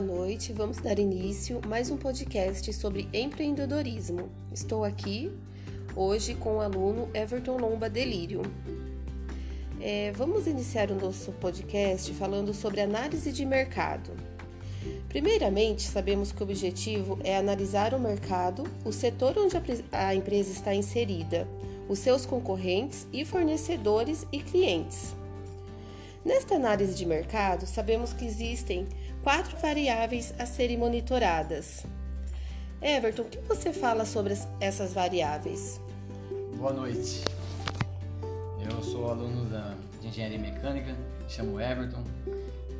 boa noite. Vamos dar início mais um podcast sobre empreendedorismo. Estou aqui hoje com o aluno Everton Lomba Delírio. É, vamos iniciar o nosso podcast falando sobre análise de mercado. Primeiramente, sabemos que o objetivo é analisar o mercado, o setor onde a empresa está inserida, os seus concorrentes e fornecedores e clientes. Nesta análise de mercado, sabemos que existem quatro variáveis a serem monitoradas. Everton, o que você fala sobre essas variáveis? Boa noite. Eu sou aluno da, de Engenharia Mecânica, chamo Everton,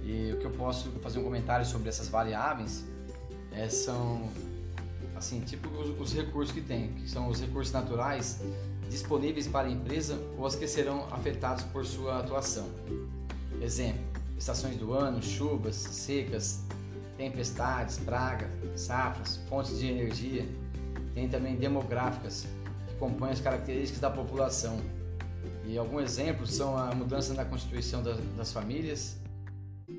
e o que eu posso fazer um comentário sobre essas variáveis é, são assim, tipo os, os recursos que tem, que são os recursos naturais disponíveis para a empresa ou as que serão afetados por sua atuação. Exemplo: estações do ano, chuvas, secas, tempestades, pragas, safras, fontes de energia. Tem também demográficas, que compõem as características da população. E alguns exemplos são a mudança na constituição das, das famílias,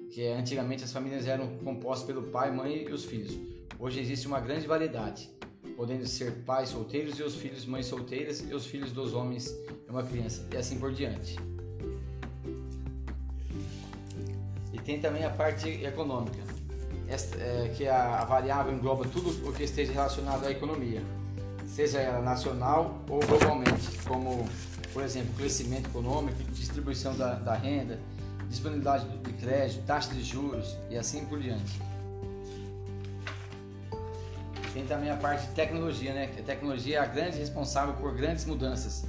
que antigamente as famílias eram compostas pelo pai, mãe e os filhos. Hoje existe uma grande variedade, podendo ser pais solteiros e os filhos mães solteiras e os filhos dos homens e uma criança, e assim por diante. Tem também a parte econômica, é, que a, a, variável engloba tudo o que esteja relacionado à economia, seja ela nacional ou globalmente, como, por exemplo, crescimento econômico, distribuição da, da renda, disponibilidade de crédito, taxa de juros e assim por diante. Tem também a parte de tecnologia, né? A tecnologia é a grande responsável por grandes mudanças.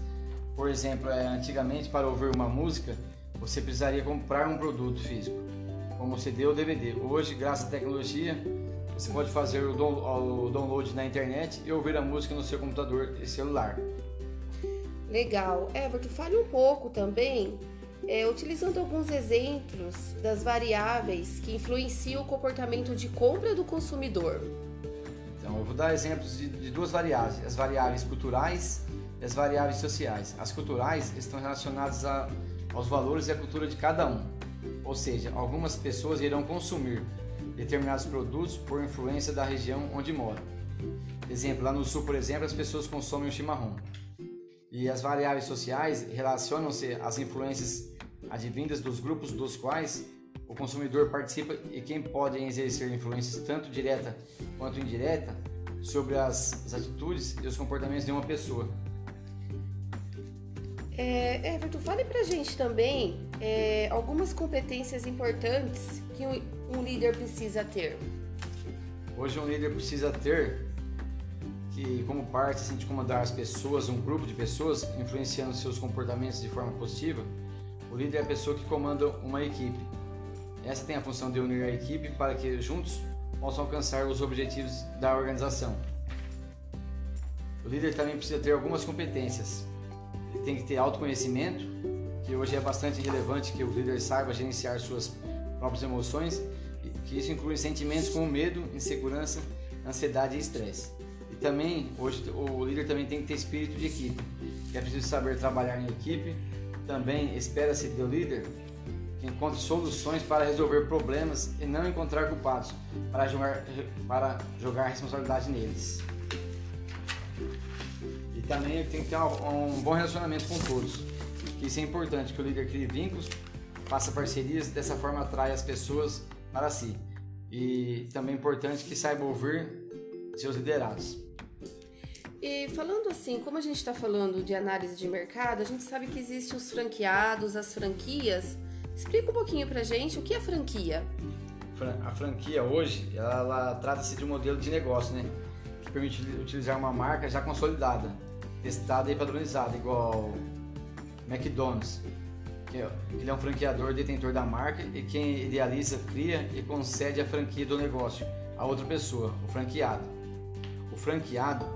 Por exemplo, é, antigamente para ouvir uma música, você precisaria comprar um produto físico como CD ou DVD. Hoje, graças à tecnologia, você pode fazer o download na internet e ouvir a música no seu computador e celular. Legal. Everton, fale um pouco também, é, utilizando alguns exemplos das variáveis que influenciam o comportamento de compra do consumidor. Então, eu vou dar exemplos de, de duas variáveis: as variáveis culturais e as variáveis sociais. As culturais estão relacionadas a, aos valores e à cultura de cada um. Ou seja, algumas pessoas irão consumir determinados produtos por influência da região onde moram. Exemplo, lá no sul, por exemplo, as pessoas consomem o chimarrão. E as variáveis sociais relacionam-se às influências advindas dos grupos dos quais o consumidor participa e quem pode exercer influências tanto direta quanto indireta sobre as, as atitudes e os comportamentos de uma pessoa. É, Everton, fale pra gente também é, algumas competências importantes que um, um líder precisa ter. Hoje um líder precisa ter que como parte assim, de comandar as pessoas, um grupo de pessoas, influenciando seus comportamentos de forma positiva, o líder é a pessoa que comanda uma equipe. Essa tem a função de unir a equipe para que juntos possam alcançar os objetivos da organização. O líder também precisa ter algumas competências, ele tem que ter autoconhecimento, que hoje é bastante relevante que o líder saiba gerenciar suas próprias emoções, que isso inclui sentimentos como medo, insegurança, ansiedade e estresse. E também, hoje, o líder também tem que ter espírito de equipe, que é preciso saber trabalhar em equipe. Também espera-se do líder que encontre soluções para resolver problemas e não encontrar culpados para jogar, para jogar responsabilidade neles também tem que ter um, bom relacionamento com todos. Isso é importante, que o líder crie vínculos, faça parcerias, dessa forma atrai as pessoas para si. E também é importante que saiba ouvir seus liderados. E falando assim, como a gente está falando de análise de mercado, a gente sabe que existem os franqueados, as franquias. Explica um pouquinho pra gente o que é franquia. A franquia hoje, ela, ela trata-se de um modelo de negócio, né? Que permite utilizar uma marca já consolidada testada e padronizada, igual McDonald's, que é, ele é um franqueador detentor da marca e quem idealiza, cria e concede a franquia do negócio a outra pessoa, o franqueado. O franqueado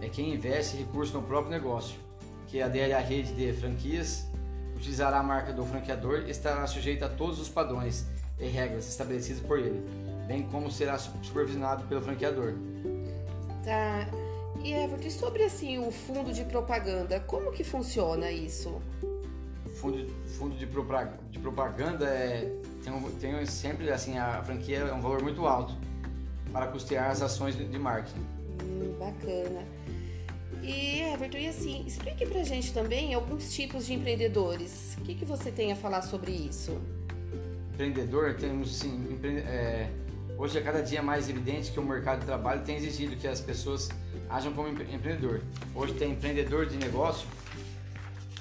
é quem investe recursos no próprio negócio, que adere à rede de franquias, utilizará a marca do franqueador e estará sujeito a todos os padrões e regras estabelecidos por ele, bem como será supervisionado pelo franqueador. Tá. E Everton, sobre assim o fundo de propaganda, como que funciona isso? Fundo, fundo de, propaganda, de propaganda é tem, tem sempre assim a franquia é um valor muito alto para custear as ações de, de marketing. Hum, bacana. E Everton, e assim, explique pra gente também alguns tipos de empreendedores. O que, que você tem a falar sobre isso? Empreendedor, temos sim. Empre... É, hoje é cada dia mais evidente que o mercado de trabalho tem exigido que as pessoas ajam como empreendedor. Hoje tem empreendedor de negócio,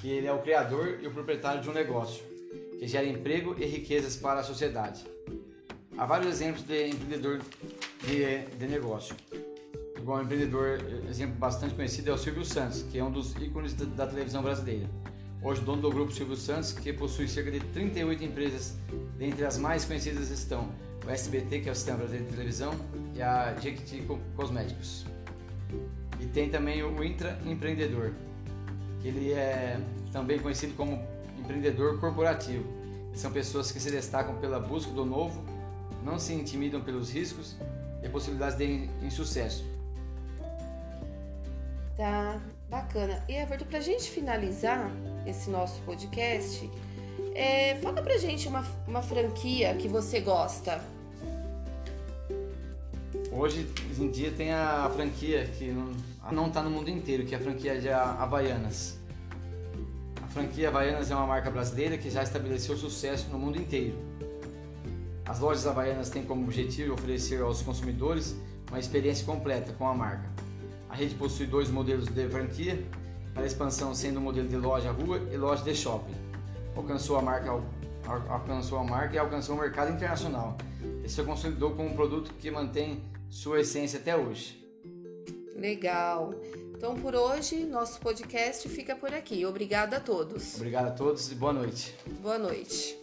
que ele é o criador e o proprietário de um negócio, que gera emprego e riquezas para a sociedade. Há vários exemplos de empreendedor de, de negócio igual um empreendedor, exemplo bastante conhecido é o Silvio Santos, que é um dos ícones da, da, televisão brasileira. Hoje, dono do grupo Silvio Santos, que possui cerca de 38 empresas, dentre as mais conhecidas estão o SBT, que é o Sistema Brasileiro de Televisão, e a Jequiti Cosméticos. E tem também o intraempreendedor, que ele é também conhecido como empreendedor corporativo. São pessoas que se destacam pela busca do novo, não se intimidam pelos riscos e possibilidades de insucesso. Tá bacana. E Everton, pra gente finalizar esse nosso podcast, é, fala pra gente uma, uma franquia que você gosta. Hoje em dia tem a franquia que não está no mundo inteiro, que é a franquia de Havaianas. A franquia Havaianas é uma marca brasileira que já estabeleceu sucesso no mundo inteiro. As lojas Havaianas têm como objetivo oferecer aos consumidores uma experiência completa com a marca a rede possui dois modelos de franquia, para expansão sendo o modelo de loja rua e loja de shopping. Alcançou a marca, alcançou a marca e alcançou o mercado internacional. E se consolidou como um produto que mantém sua essência até hoje. Legal. Então por hoje nosso podcast fica por aqui. Obrigada a todos. Obrigado a todos e boa noite. Boa noite.